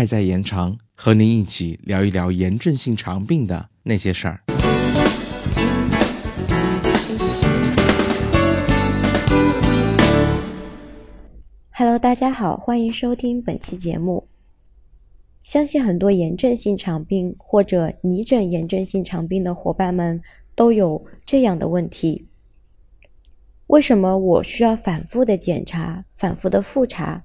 爱在延长，和您一起聊一聊炎症性肠病的那些事儿。Hello，大家好，欢迎收听本期节目。相信很多炎症性肠病或者拟诊炎症性肠病的伙伴们都有这样的问题：为什么我需要反复的检查、反复的复查，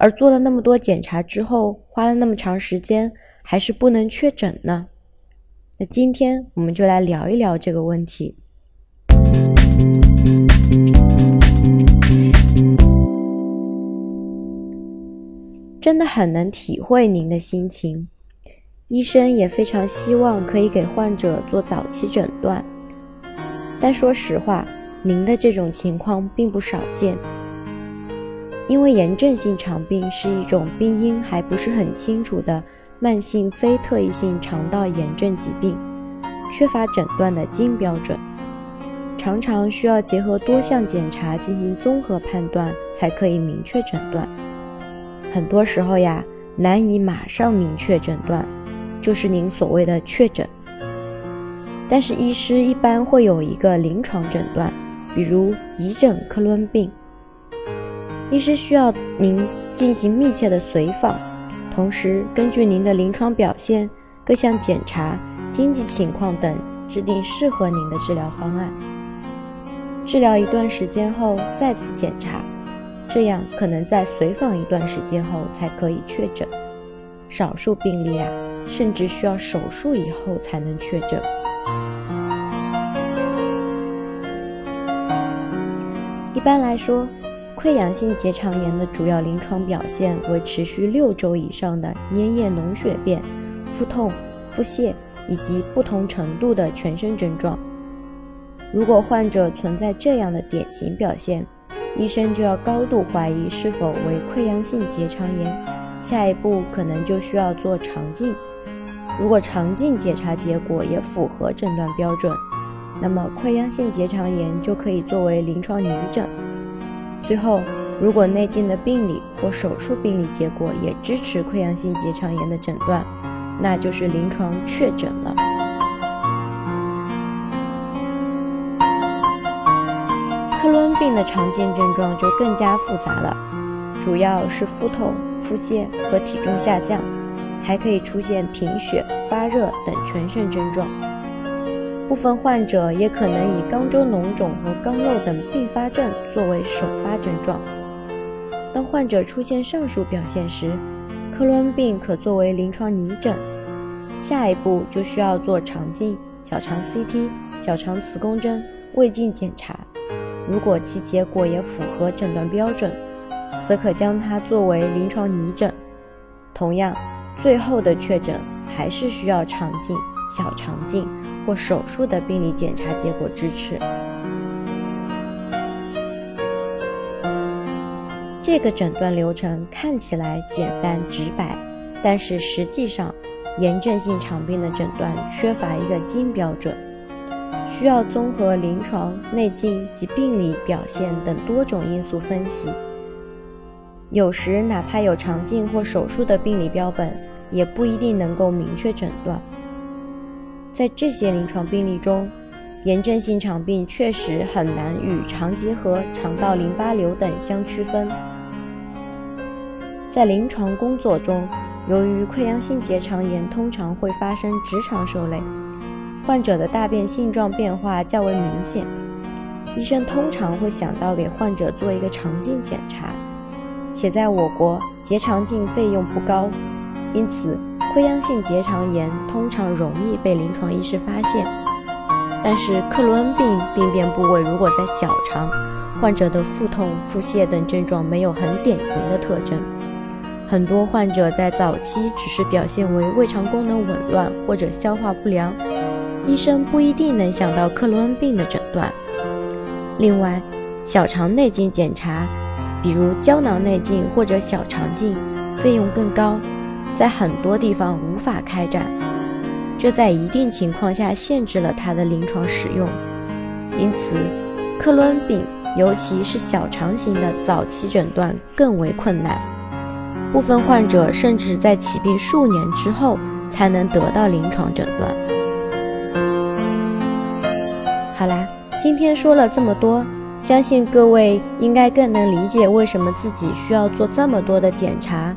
而做了那么多检查之后，花了那么长时间，还是不能确诊呢？那今天我们就来聊一聊这个问题。真的很能体会您的心情，医生也非常希望可以给患者做早期诊断，但说实话，您的这种情况并不少见，因为炎症性肠病是一种病因还不是很清楚的慢性非特异性肠道炎症疾病，缺乏诊断的金标准，常常需要结合多项检查进行综合判断，才可以明确诊断。很多时候呀，难以马上明确诊断，就是您所谓的确诊。但是医师一般会有一个临床诊断，比如疑诊克伦病。医师需要您进行密切的随访，同时根据您的临床表现、各项检查、经济情况等，制定适合您的治疗方案。治疗一段时间后，再次检查。这样可能在随访一段时间后才可以确诊，少数病例啊，甚至需要手术以后才能确诊。一般来说，溃疡性结肠炎的主要临床表现为持续六周以上的粘液脓血便、腹痛、腹泻以及不同程度的全身症状。如果患者存在这样的典型表现，医生就要高度怀疑是否为溃疡性结肠炎，下一步可能就需要做肠镜。如果肠镜检查结果也符合诊断标准，那么溃疡性结肠炎就可以作为临床拟诊。最后，如果内镜的病理或手术病理结果也支持溃疡性结肠炎的诊断，那就是临床确诊了。克伦病的常见症状就更加复杂了，主要是腹痛、腹泻和体重下降，还可以出现贫血、发热等全身症状。部分患者也可能以肛周脓肿和肛瘘等并发症作为首发症状。当患者出现上述表现时，克伦病可作为临床拟诊，下一步就需要做肠镜、小肠 CT、小肠磁共振、胃镜检查。如果其结果也符合诊断标准，则可将它作为临床拟诊。同样，最后的确诊还是需要肠镜、小肠镜或手术的病理检查结果支持。这个诊断流程看起来简单直白，但是实际上，炎症性肠病的诊断缺乏一个金标准。需要综合临床、内镜及病理表现等多种因素分析。有时，哪怕有肠镜或手术的病理标本，也不一定能够明确诊断。在这些临床病例中，炎症性肠病确实很难与肠结核、肠道淋巴瘤等相区分。在临床工作中，由于溃疡性结肠炎通常会发生直肠受累。患者的大便性状变化较为明显，医生通常会想到给患者做一个肠镜检查，且在我国结肠镜费用不高，因此溃疡性结肠炎通常容易被临床医师发现。但是克罗恩病病变部位如果在小肠，患者的腹痛、腹泻等症状没有很典型的特征，很多患者在早期只是表现为胃肠功能紊乱或者消化不良。医生不一定能想到克罗恩病的诊断。另外，小肠内镜检查，比如胶囊内镜或者小肠镜，费用更高，在很多地方无法开展，这在一定情况下限制了它的临床使用。因此，克罗恩病，尤其是小肠型的早期诊断更为困难。部分患者甚至在起病数年之后才能得到临床诊断。好啦，今天说了这么多，相信各位应该更能理解为什么自己需要做这么多的检查，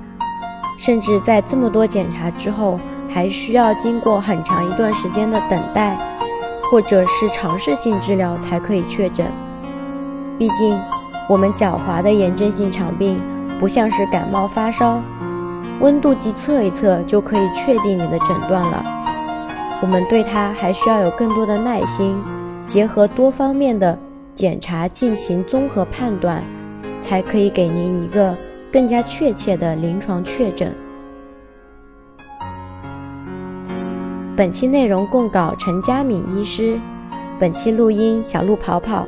甚至在这么多检查之后，还需要经过很长一段时间的等待，或者是尝试性治疗才可以确诊。毕竟，我们狡猾的炎症性肠病不像是感冒发烧，温度计测一测就可以确定你的诊断了。我们对它还需要有更多的耐心。结合多方面的检查进行综合判断，才可以给您一个更加确切的临床确诊。本期内容供稿陈佳敏医师，本期录音小鹿跑跑。